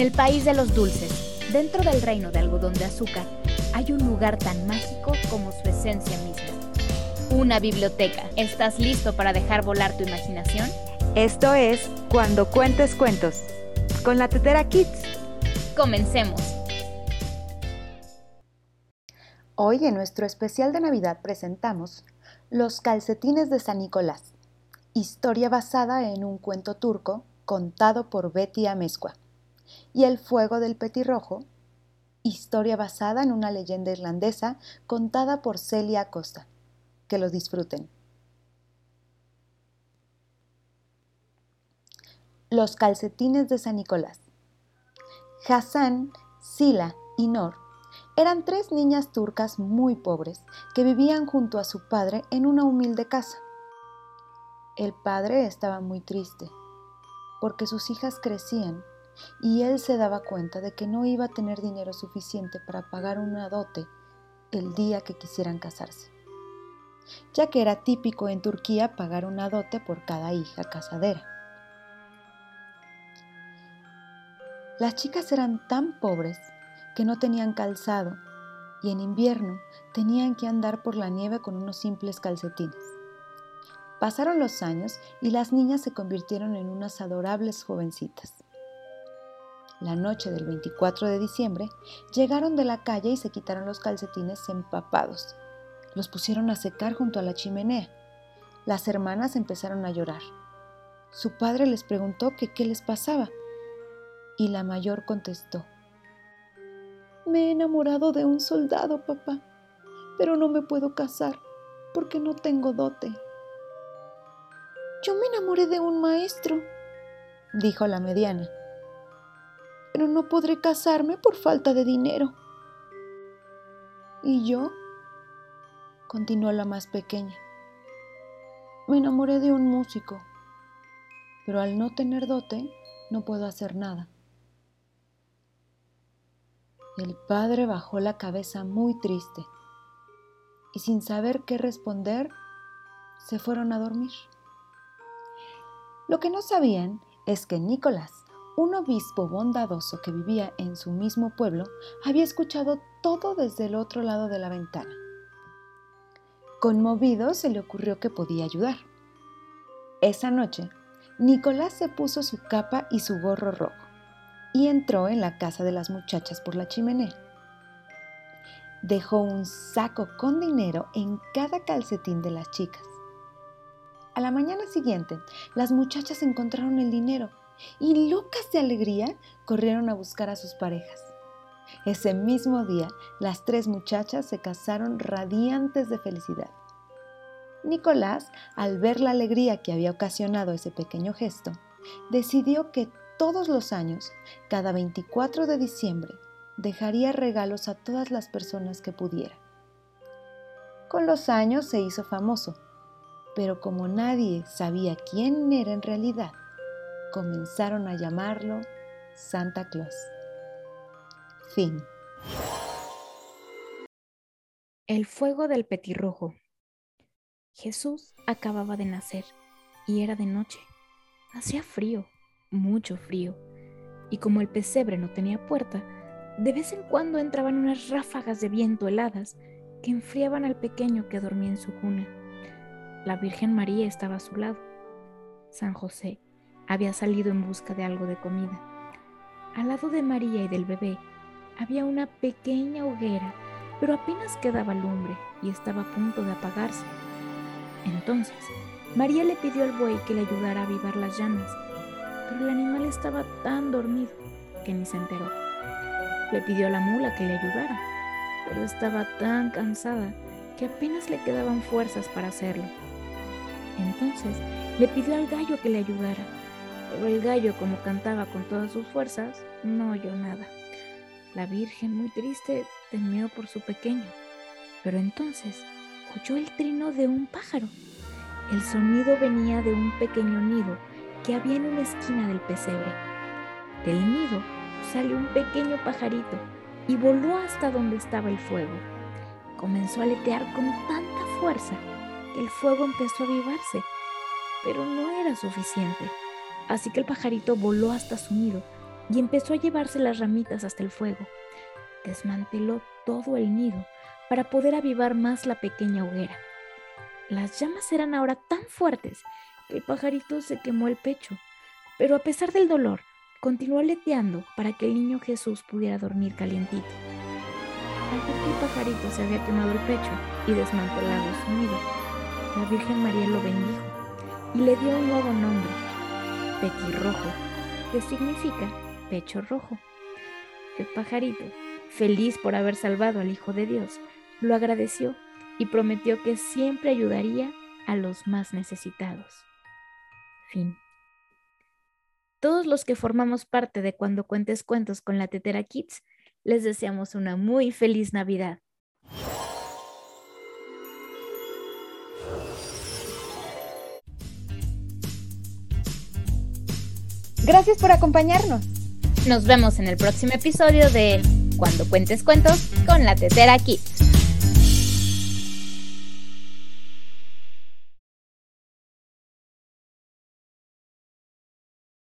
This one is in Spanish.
el país de los dulces, dentro del reino de algodón de azúcar, hay un lugar tan mágico como su esencia misma. Una biblioteca. ¿Estás listo para dejar volar tu imaginación? Esto es Cuando Cuentes Cuentos, con la Tetera Kids. Comencemos. Hoy en nuestro especial de Navidad presentamos Los calcetines de San Nicolás, historia basada en un cuento turco contado por Betty Amezcua, y El fuego del petirrojo, historia basada en una leyenda irlandesa contada por Celia Acosta. Que lo disfruten. Los calcetines de San Nicolás. Hassan, Sila y Nor eran tres niñas turcas muy pobres que vivían junto a su padre en una humilde casa. El padre estaba muy triste porque sus hijas crecían y él se daba cuenta de que no iba a tener dinero suficiente para pagar una dote el día que quisieran casarse, ya que era típico en Turquía pagar una dote por cada hija casadera. Las chicas eran tan pobres que no tenían calzado y en invierno tenían que andar por la nieve con unos simples calcetines. Pasaron los años y las niñas se convirtieron en unas adorables jovencitas. La noche del 24 de diciembre llegaron de la calle y se quitaron los calcetines empapados. Los pusieron a secar junto a la chimenea. Las hermanas empezaron a llorar. Su padre les preguntó que qué les pasaba y la mayor contestó, Me he enamorado de un soldado, papá, pero no me puedo casar porque no tengo dote. Yo me enamoré de un maestro, dijo la mediana pero no podré casarme por falta de dinero. ¿Y yo? continuó la más pequeña. Me enamoré de un músico, pero al no tener dote no puedo hacer nada. El padre bajó la cabeza muy triste y sin saber qué responder, se fueron a dormir. Lo que no sabían es que Nicolás un obispo bondadoso que vivía en su mismo pueblo había escuchado todo desde el otro lado de la ventana. Conmovido se le ocurrió que podía ayudar. Esa noche, Nicolás se puso su capa y su gorro rojo y entró en la casa de las muchachas por la chimenea. Dejó un saco con dinero en cada calcetín de las chicas. A la mañana siguiente, las muchachas encontraron el dinero y locas de alegría corrieron a buscar a sus parejas. Ese mismo día, las tres muchachas se casaron radiantes de felicidad. Nicolás, al ver la alegría que había ocasionado ese pequeño gesto, decidió que todos los años, cada 24 de diciembre, dejaría regalos a todas las personas que pudiera. Con los años se hizo famoso, pero como nadie sabía quién era en realidad, comenzaron a llamarlo Santa Claus. Fin. El fuego del petirrojo. Jesús acababa de nacer y era de noche. Hacía frío, mucho frío, y como el pesebre no tenía puerta, de vez en cuando entraban unas ráfagas de viento heladas que enfriaban al pequeño que dormía en su cuna. La Virgen María estaba a su lado. San José había salido en busca de algo de comida. Al lado de María y del bebé había una pequeña hoguera, pero apenas quedaba lumbre y estaba a punto de apagarse. Entonces, María le pidió al buey que le ayudara a avivar las llamas, pero el animal estaba tan dormido que ni se enteró. Le pidió a la mula que le ayudara, pero estaba tan cansada que apenas le quedaban fuerzas para hacerlo. Entonces le pidió al gallo que le ayudara, pero el gallo, como cantaba con todas sus fuerzas, no oyó nada. La Virgen, muy triste, temió por su pequeño, pero entonces oyó el trino de un pájaro. El sonido venía de un pequeño nido que había en una esquina del pesebre. Del nido salió un pequeño pajarito y voló hasta donde estaba el fuego. Comenzó a aletear con tanta fuerza que el fuego empezó a avivarse, pero no era suficiente. Así que el pajarito voló hasta su nido y empezó a llevarse las ramitas hasta el fuego. Desmanteló todo el nido para poder avivar más la pequeña hoguera. Las llamas eran ahora tan fuertes que el pajarito se quemó el pecho, pero a pesar del dolor, continuó aleteando para que el niño Jesús pudiera dormir calientito. Al ver que el pajarito se había quemado el pecho y desmantelado su nido, la Virgen María lo bendijo y le dio un nuevo nombre, Petirrojo, que significa pecho rojo. El pajarito, feliz por haber salvado al Hijo de Dios, lo agradeció y prometió que siempre ayudaría a los más necesitados. Fin. Todos los que formamos parte de Cuando Cuentes Cuentos con la Tetera Kids, les deseamos una muy feliz Navidad. Gracias por acompañarnos. Nos vemos en el próximo episodio de Cuando Cuentes Cuentos con la Tetera Kids.